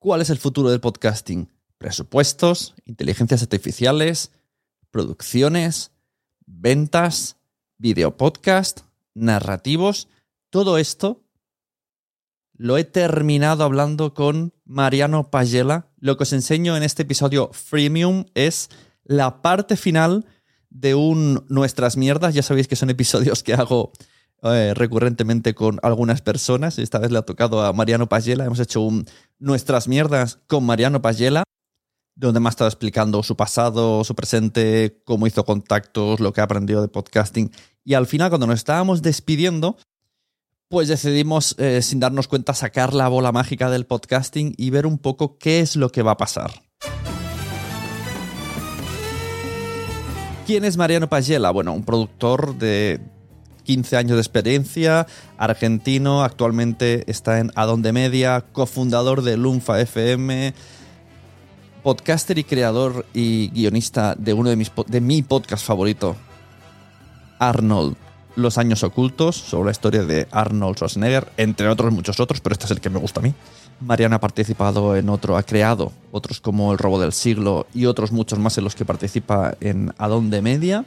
¿Cuál es el futuro del podcasting? Presupuestos, inteligencias artificiales, producciones, ventas, videopodcast, narrativos. Todo esto lo he terminado hablando con Mariano Pagela. Lo que os enseño en este episodio freemium es la parte final de un Nuestras Mierdas. Ya sabéis que son episodios que hago eh, recurrentemente con algunas personas. Esta vez le ha tocado a Mariano Pagela. Hemos hecho un Nuestras Mierdas con Mariano Pagela, donde me ha estado explicando su pasado, su presente, cómo hizo contactos, lo que ha aprendido de podcasting. Y al final, cuando nos estábamos despidiendo, pues decidimos, eh, sin darnos cuenta, sacar la bola mágica del podcasting y ver un poco qué es lo que va a pasar. ¿Quién es Mariano Pagela? Bueno, un productor de 15 años de experiencia, argentino, actualmente está en Adonde Media, cofundador de Lunfa FM, podcaster y creador y guionista de uno de, mis, de mi podcast favorito, Arnold. Los años ocultos, sobre la historia de Arnold Schwarzenegger, entre otros muchos otros, pero este es el que me gusta a mí. Mariana ha participado en otro, ha creado otros como El robo del siglo y otros muchos más en los que participa en Adonde Media.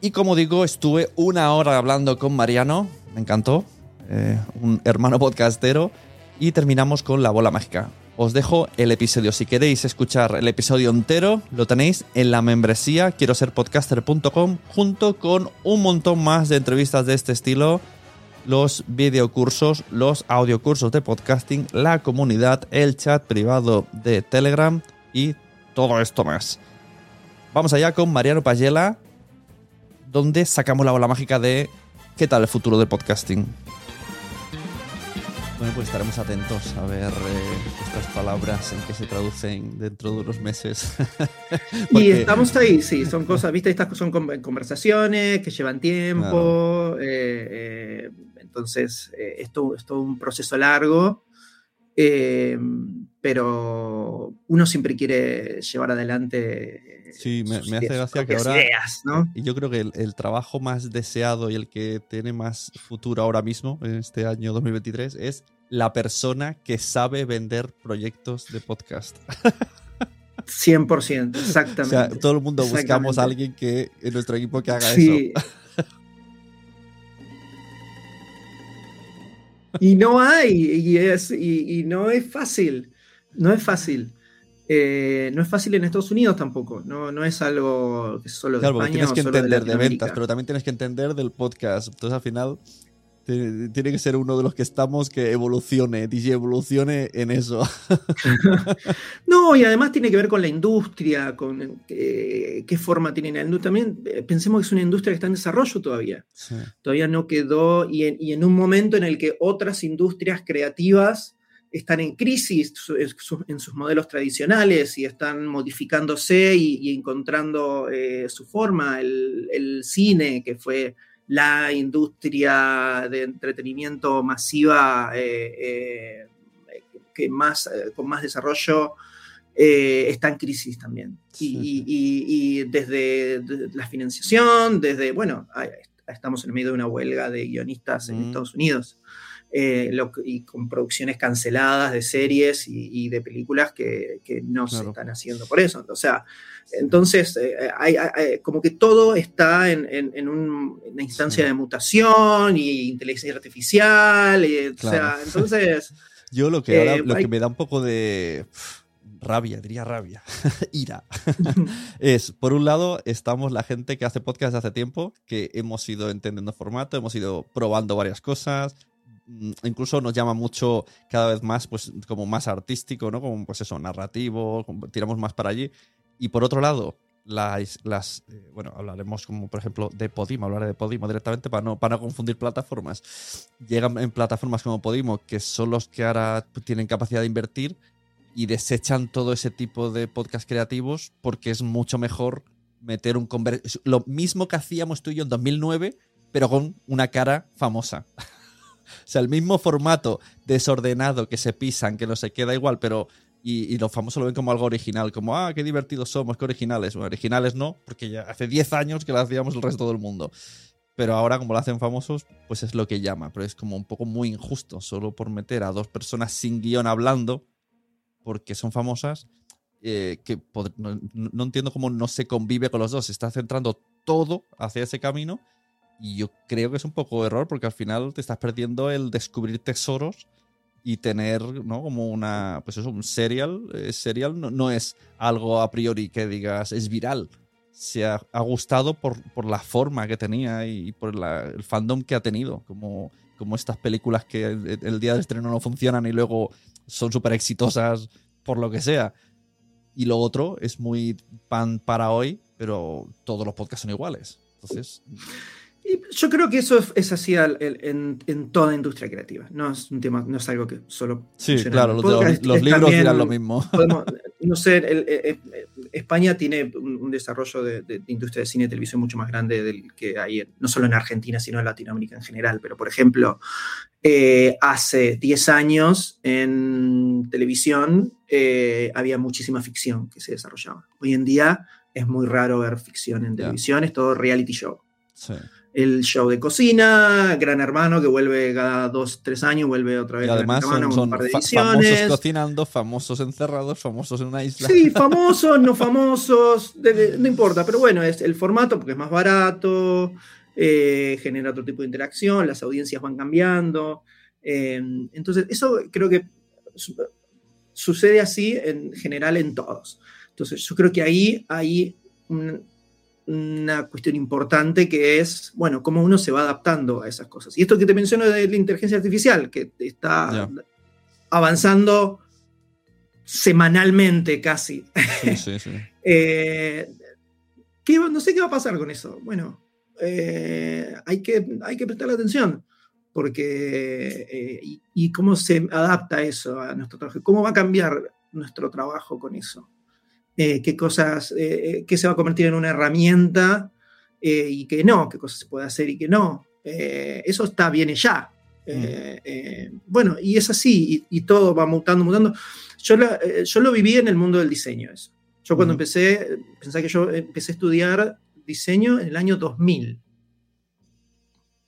Y como digo, estuve una hora hablando con Mariano, me encantó, eh, un hermano podcastero, y terminamos con la bola mágica. Os dejo el episodio. Si queréis escuchar el episodio entero, lo tenéis en la membresía quiero ser podcaster.com junto con un montón más de entrevistas de este estilo, los videocursos, los audiocursos de podcasting, la comunidad, el chat privado de Telegram y todo esto más. Vamos allá con Mariano Payela, donde sacamos la bola mágica de qué tal el futuro del podcasting. Bueno, pues estaremos atentos a ver eh, estas palabras en qué se traducen dentro de unos meses. Y estamos ahí, sí, son cosas, viste, estas son conversaciones que llevan tiempo, eh, eh, entonces esto es todo un proceso largo, pero uno siempre quiere llevar adelante Sí, me, hace gracia que ahora. Y yo creo que el, trabajo más deseado y el que tiene más futuro ahora mismo, en este año 2023, es la persona que sabe vender proyectos de podcast. 100%, exactamente. O sea, todo el mundo buscamos a alguien que en nuestro equipo que haga sí. eso. Y no hay, y, es, y no es fácil. No es fácil. Eh, no es fácil en Estados Unidos tampoco, no, no es algo que solo de claro, España tienes que entender de, ventas, pero también tienes que entender del podcast. Entonces al final tiene que ser uno de los que estamos que evolucione, DJ evolucione en eso. no, y además tiene que ver con la industria, con eh, qué forma tiene la industria. También eh, pensemos que es una industria que está en desarrollo todavía. Todavía no quedó, y y en un momento en el que otras industrias creativas están en crisis en sus modelos tradicionales y están modificándose y, encontrando eh, su forma. El, cine, que fue la industria de entretenimiento masiva eh, eh, que más, con más desarrollo, está en crisis también. Y, desde la financiación, desde, bueno, estamos en medio de una huelga de guionistas en Estados Unidos. Eh, y con producciones canceladas de series y, de películas que, no se están haciendo por eso. O sea, entonces, eh, hay, como que todo está en, una instancia de mutación y inteligencia artificial. o sea, entonces... Yo lo que, ahora, eh, lo que me da un poco de rabia, diría rabia, ira, es, por un lado, estamos la gente que hace podcast hace tiempo, que hemos ido entendiendo formato, hemos ido probando varias cosas, incluso nos llama mucho cada vez más, pues como más artístico, ¿no? Como pues eso, narrativo, tiramos más para allí. Y por otro lado, las, las eh, bueno, hablaremos como por ejemplo de Podimo, hablaré de Podimo directamente para no, para no confundir plataformas. Llegan en plataformas como Podimo, que son los que ahora tienen capacidad de invertir y desechan todo ese tipo de podcast creativos porque es mucho mejor meter un lo mismo que hacíamos tú y yo en 2009, pero con una cara famosa. Sea, el mismo formato desordenado que se pisan, que no se queda igual, pero. Y, los famosos lo ven como algo original, como, ah, qué divertidos somos, qué originales. Originales no, porque ya hace 10 años que lo hacíamos el resto del mundo. Pero ahora, como lo hacen famosos, pues es lo que llama. Pero es como un poco muy injusto, solo por meter a dos personas sin guion hablando, porque son famosas, eh, que no, entiendo cómo no se convive con los dos. Se está centrando todo hacia ese camino y yo creo que es un poco error porque al final te estás perdiendo el descubrir tesoros y tener, ¿no? Como una, pues eso, un serial. Eh, serial no, es algo a priori que digas es viral. Se ha, gustado por, por, la forma que tenía y por el fandom que ha tenido. Como, como estas películas que el, día del estreno no funcionan y luego son súper exitosas por lo que sea. Y lo otro es muy pan para hoy, pero todos los podcasts son iguales. Entonces. Yo creo que eso es, así en, toda industria creativa. No es un tema, no es algo que solo. Sí, claro, los, libros dirán lo mismo. no sé, España tiene un, desarrollo de, industria de cine y televisión mucho más grande del que hay, no solo en Argentina, sino en Latinoamérica en general. Pero, por ejemplo, eh, hace 10 años en televisión eh, había muchísima ficción que se desarrollaba. Hoy en día es muy raro ver ficción en televisión, es todo reality show. El show de cocina, Gran Hermano, que vuelve cada dos, tres años, vuelve otra vez. Y además son, famosos cocinando, famosos encerrados, famosos en una isla. Sí, famosos, no famosos, no importa, pero bueno, es el formato porque es más barato, eh, genera otro tipo de interacción, las audiencias van cambiando. Eh, entonces, eso creo que sucede así en general en todos. Entonces, yo creo que ahí hay una cuestión importante que es, bueno, cómo uno se va adaptando a esas cosas. Y esto que te menciono de la inteligencia artificial, que está avanzando semanalmente casi. Sí, sí, eh, no sé qué va a pasar con eso. Bueno, eh, hay, que, hay que prestarle atención porque eh, y, cómo se adapta eso a nuestro trabajo, cómo va a cambiar nuestro trabajo con eso, eh, qué cosas, eh, qué se va a convertir en una herramienta y qué no, qué cosas se puede hacer y qué no. eso está bien ya. Mm. bueno, y es así, y, todo va mutando, mutando. Yo, yo lo viví en el mundo del diseño, eso. Yo cuando empecé, pensé que yo empecé a estudiar diseño en el año 2000.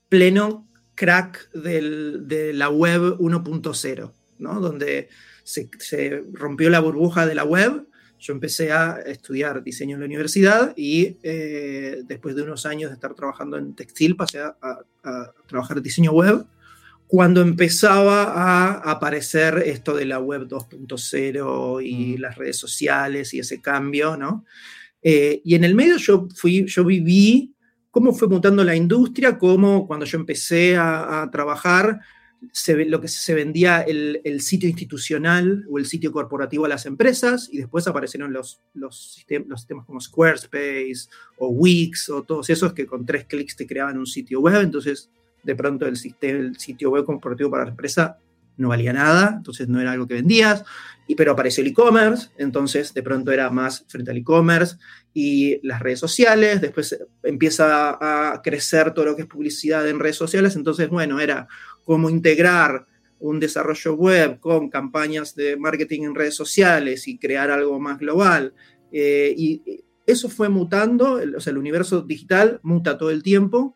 Pleno crack de la web 1.0, ¿no? donde se, rompió la burbuja de la web. Yo empecé a estudiar diseño en la universidad y eh, después de unos años de estar trabajando en textil pasé a, trabajar en diseño web cuando empezaba a aparecer esto de la web 2.0 y mm. las redes sociales y ese cambio, ¿no? Eh, y en el medio yo, fui, yo viví cómo fue mutando la industria, cómo cuando yo empecé a, trabajar, se, lo que se vendía el, sitio institucional o el sitio corporativo a las empresas y después aparecieron los, los, sistemas como Squarespace o Wix o todos esos que con tres clics te creaban un sitio web, entonces de pronto el, el sitio web corporativo para la empresa no valía nada, entonces no era algo que vendías, y, pero apareció el e-commerce, entonces de pronto era más frente al e-commerce y las redes sociales, después empieza a crecer todo lo que es publicidad en redes sociales, entonces bueno, era cómo integrar un desarrollo web con campañas de marketing en redes sociales y crear algo más global. Eh, y eso fue mutando, o sea, el universo digital muta todo el tiempo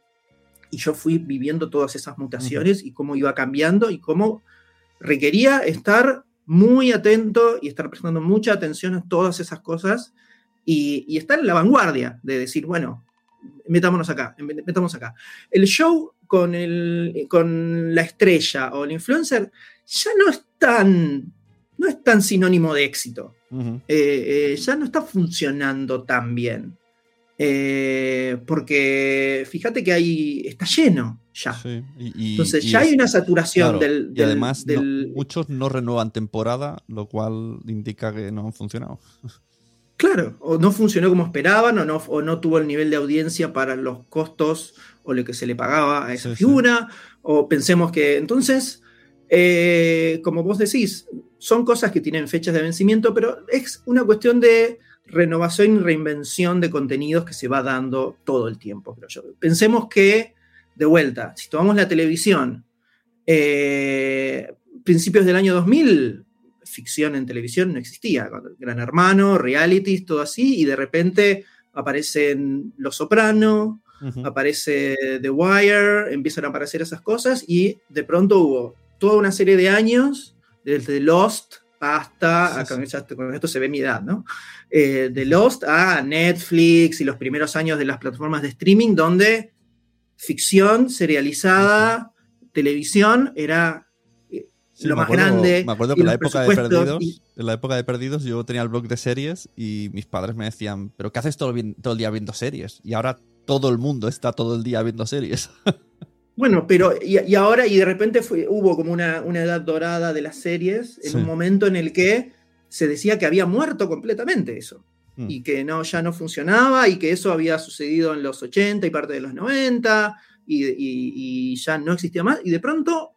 y yo fui viviendo todas esas mutaciones y cómo iba cambiando y cómo requería estar muy atento y estar prestando mucha atención a todas esas cosas y, estar en la vanguardia de decir, bueno, metámonos acá, metámonos acá. El show con, el, con la estrella o el influencer ya no es tan, no es tan sinónimo de éxito. Eh, eh, ya no está funcionando tan bien. Eh, porque fíjate que ahí está lleno ya. Entonces ya hay una saturación del, Y además muchos no renuevan temporada, lo cual indica que no han funcionado. Claro, o no funcionó como esperaban, o no, o no tuvo el nivel de audiencia para los costos o lo que se le pagaba a esa figura, o pensemos que entonces, eh, como vos decís, son cosas que tienen fechas de vencimiento, pero es una cuestión de renovación y reinvención de contenidos que se va dando todo el tiempo, creo yo. Pensemos que, de vuelta, si tomamos la televisión, eh, principios del año 2000, ficción en televisión no existía, Gran Hermano, realities, todo así, y de repente aparecen Los Soprano, aparece The Wire, empiezan a aparecer esas cosas, y de pronto hubo toda una serie de años, desde Lost hasta, con, esto se ve mi edad, ¿no? Eh, de Lost a Netflix y los primeros años de las plataformas de streaming, donde ficción serializada, televisión, era eh, lo más grande. Me acuerdo que en la época de Perdidos, en la época de Perdidos, yo tenía el blog de series y mis padres me decían, ¿pero qué haces todo, todo el día viendo series? Y ahora todo el mundo está todo el día viendo series. Bueno, pero y, ahora, y de repente fue, hubo como una, edad dorada de las series, en un momento en el que se decía que había muerto completamente eso. Mm. Y que no, ya no funcionaba, y que eso había sucedido en los 80 y parte de los 90, y, ya no existía más, y de pronto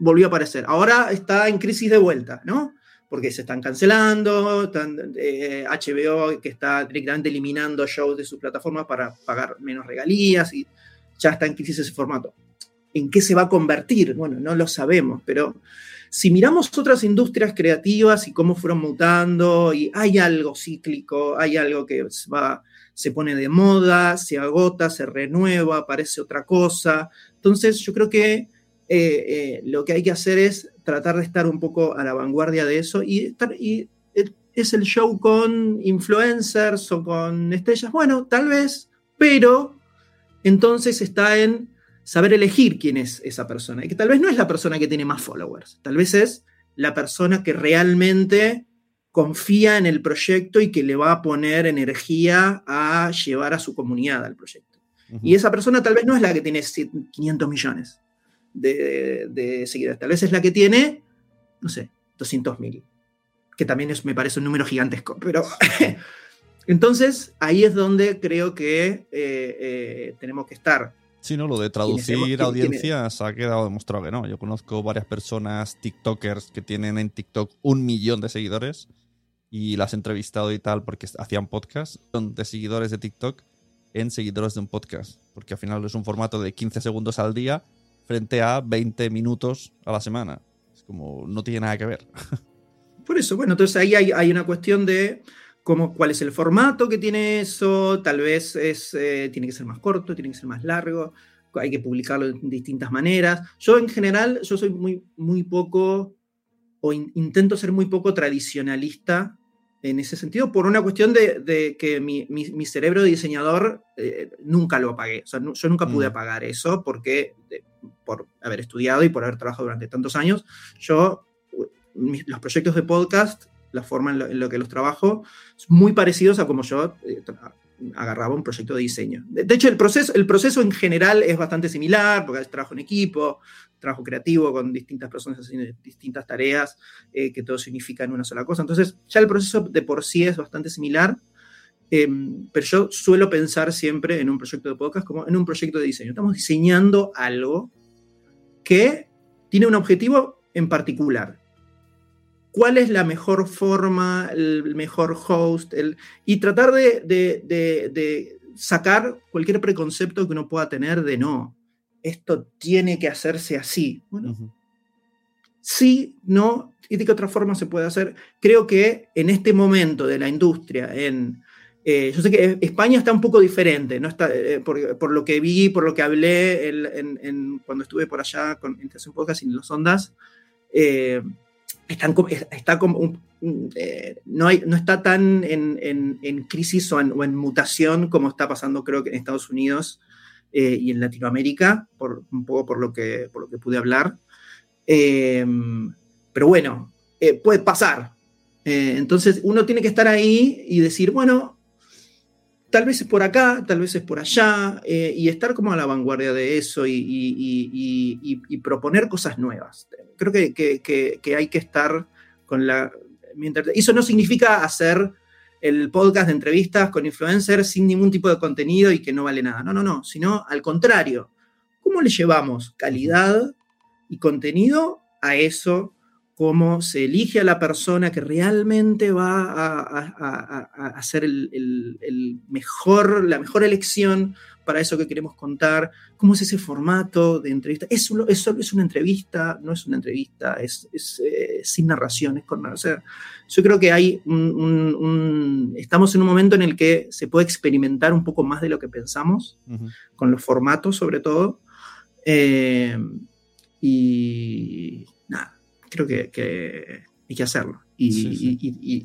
volvió a aparecer. Ahora está en crisis de vuelta, ¿no? Porque se están cancelando, están, HBO eh, que está directamente eliminando shows de su plataforma para pagar menos regalías, y ya está en crisis ese formato. ¿En qué se va a convertir? Bueno, no lo sabemos, pero si miramos otras industrias creativas y cómo fueron mutando, y hay algo cíclico, hay algo que va, se pone de moda, se agota, se renueva, aparece otra cosa. Entonces, yo creo que eh, eh, lo que hay que hacer es tratar de estar un poco a la vanguardia de eso y, y es el show con influencers o con estrellas. Bueno, tal vez, pero entonces está en saber elegir quién es esa persona. Y que tal vez no es la persona que tiene más followers, tal vez es la persona que realmente confía en el proyecto y que le va a poner energía a llevar a su comunidad al proyecto. Y esa persona tal vez no es la que tiene 500 millones de, seguidores, tal vez es la que tiene, no sé, 200 mil, que también es, me parece un número gigantesco, pero Entonces, ahí es donde creo que eh, eh, tenemos que estar. Sí, no, lo de traducir audiencias ha quedado demostrado que no. Yo conozco varias personas, TikTokers, que tienen en TikTok un millón de seguidores y las he entrevistado y tal porque hacían podcast de seguidores de TikTok en seguidores de un podcast. Porque al final es un formato de 15 segundos al día frente a 20 minutos a la semana. Es como, no tiene nada que ver. Por eso, bueno, entonces ahí hay una cuestión de cuál es el formato que tiene eso, tal vez es, eh, tiene que ser más corto, tiene que ser más largo, hay que publicarlo de distintas maneras. Yo en general, yo soy muy, muy poco, o intento ser muy poco tradicionalista en ese sentido, por una cuestión de, que mi, cerebro de diseñador eh, nunca lo apagué. O sea, yo nunca pude mm. apagar eso porque, por haber estudiado y por haber trabajado durante tantos años, yo, los proyectos de podcast la forma en lo, que los trabajo, muy parecidos a como yo eh, agarraba un proyecto de diseño. De, hecho, el proceso, el proceso en general es bastante similar, porque trabajo en equipo, trabajo creativo con distintas personas haciendo distintas tareas, eh, que todo significa en una sola cosa. Entonces, ya el proceso de por sí es bastante similar, em, pero yo suelo pensar siempre en un proyecto de podcast como en un proyecto de diseño. Estamos diseñando algo que tiene un objetivo en particular cuál es la mejor forma, el mejor host, y tratar de, sacar cualquier preconcepto que uno pueda tener de no, esto tiene que hacerse así. Bueno, sí, no, y de qué otra forma se puede hacer. Creo que en este momento de la industria, en, eh, yo sé que España está un poco diferente, ¿no? Está, eh, por, lo que vi, por lo que hablé en, cuando estuve por allá con, en un Podcast y en los Ondas. Eh, está como eh, no, hay, no, está tan en, crisis o en, mutación como está pasando creo que en Estados Unidos eh, y en Latinoamérica, por, un poco por lo que, por lo que pude hablar. Em, pero bueno, eh, puede pasar. entonces uno tiene que estar ahí y decir, bueno, tal vez es por acá, tal vez es por allá, y estar como a la vanguardia de eso y, y proponer cosas nuevas creo que, hay que estar con la... Mientras, eso no significa hacer el podcast de entrevistas con influencers sin ningún tipo de contenido y que no vale nada. No, no, no, sino al contrario. ¿Cómo le llevamos calidad y contenido a eso? ¿Cómo se elige a la persona que realmente va a, hacer el, mejor, la mejor elección para eso que queremos contar, cómo es ese formato de entrevista. ¿Es, es, es una entrevista? ¿No es una entrevista? ¿Es, eh, sin narraciones? Con, o sea, yo creo que hay un, estamos en un momento en el que se puede experimentar un poco más de lo que pensamos, con los formatos sobre todo. Eh, y creo que, hay que hacerlo. Y,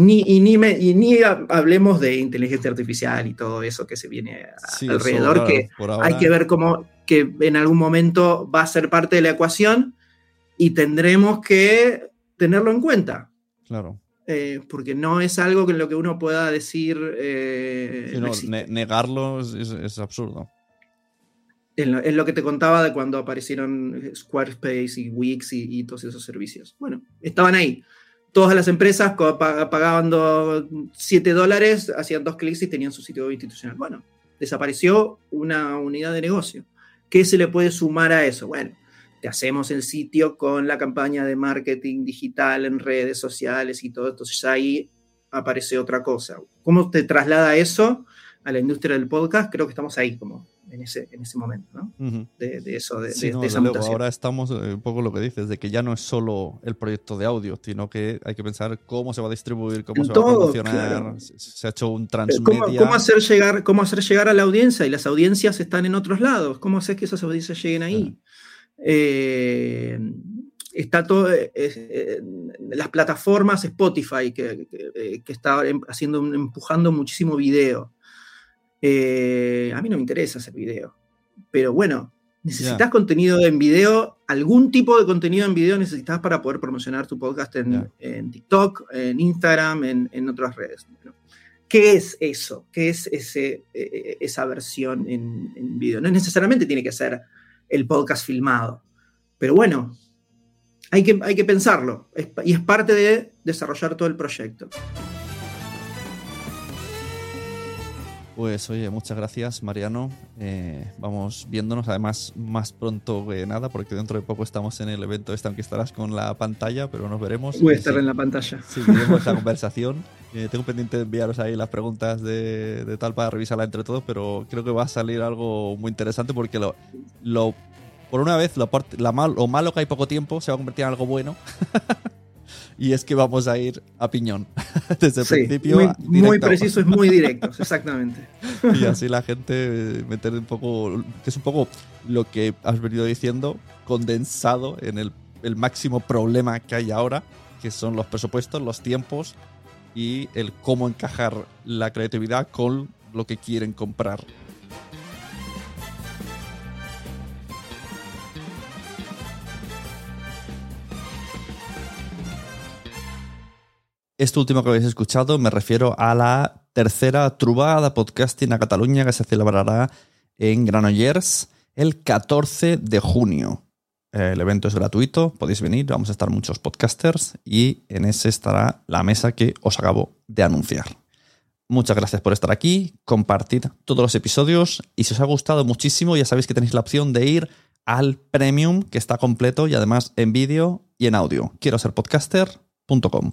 ni, hablemos de inteligencia artificial y todo eso que se viene alrededor, que hay que ver cómo que en algún momento va a ser parte de la ecuación y tendremos que tenerlo en cuenta. Claro. Eh, porque no es algo que lo que uno pueda decir. Eh, negarlo es, absurdo. Es lo, que te contaba de cuando aparecieron Squarespace y Wix y, todos esos servicios. Bueno, estaban ahí. Todas las empresas pagaban 7 dólares, hacían dos clics y tenían su sitio institucional. Bueno, desapareció una unidad de negocio. ¿Qué se le puede sumar a eso? Bueno, te hacemos el sitio con la campaña de marketing digital en redes sociales y todo. Entonces ahí aparece otra cosa. ¿Cómo te traslada eso a la industria del podcast? Creo que estamos ahí como en ese, en ese momento, ¿no? de, eso, de, esa Ahora estamos eh, un poco lo que dices, de que ya no es solo el proyecto de audio, sino que hay que pensar cómo se va a distribuir, cómo se va a promocionar. Se ha hecho un transmedia. ¿Cómo, hacer llegar, ¿Cómo hacer llegar a la audiencia? Y las audiencias están en otros lados. ¿Cómo hacer que esas audiencias lleguen ahí? Eh, está todo, eh, eh, las plataformas Spotify que, que, está em, haciendo, empujando muchísimo video. A mí no me interesa hacer video, pero bueno, necesitas contenido en video, algún tipo de contenido en video necesitas para poder promocionar tu podcast en, TikTok, en Instagram, en, otras redes. ¿Qué es eso? ¿Qué es ese, esa versión en, en video? No necesariamente tiene que ser el podcast filmado. Pero bueno, hay que, hay que pensarlo y es parte de desarrollar todo el proyecto. Pues oye, muchas gracias Mariano. Eh, vamos viéndonos además más pronto que nada, porque dentro de poco estamos en el evento este, aunque estarás con la pantalla, pero nos veremos. Voy a estar en la pantalla. Seguiremos esta conversación. Eh, tengo pendiente de enviaros ahí las preguntas de, tal para revisarla entre todos, pero creo que va a salir algo muy interesante porque lo, lo por una vez, lo, la mal, lo malo que hay poco tiempo se va a convertir en algo bueno. y es que vamos a ir a piñón. Desde el principio. Muy, muy preciso y muy directo, exactamente. y así la gente meter un poco, que es un poco lo que has venido diciendo, condensado en el, el máximo problema que hay ahora, que son los presupuestos, los tiempos y el cómo encajar la creatividad con lo que quieren comprar. Esto último que habéis escuchado me refiero a la tercera trubada podcasting a Cataluña que se celebrará en Granollers el 14 de junio. El evento es gratuito, podéis venir, vamos a estar muchos podcasters y en ese estará la mesa que os acabo de anunciar. Muchas gracias por estar aquí, compartid todos los episodios y si os ha gustado muchísimo ya sabéis que tenéis la opción de ir al premium que está completo y además en vídeo y en audio. Quiero ser podcaster.com.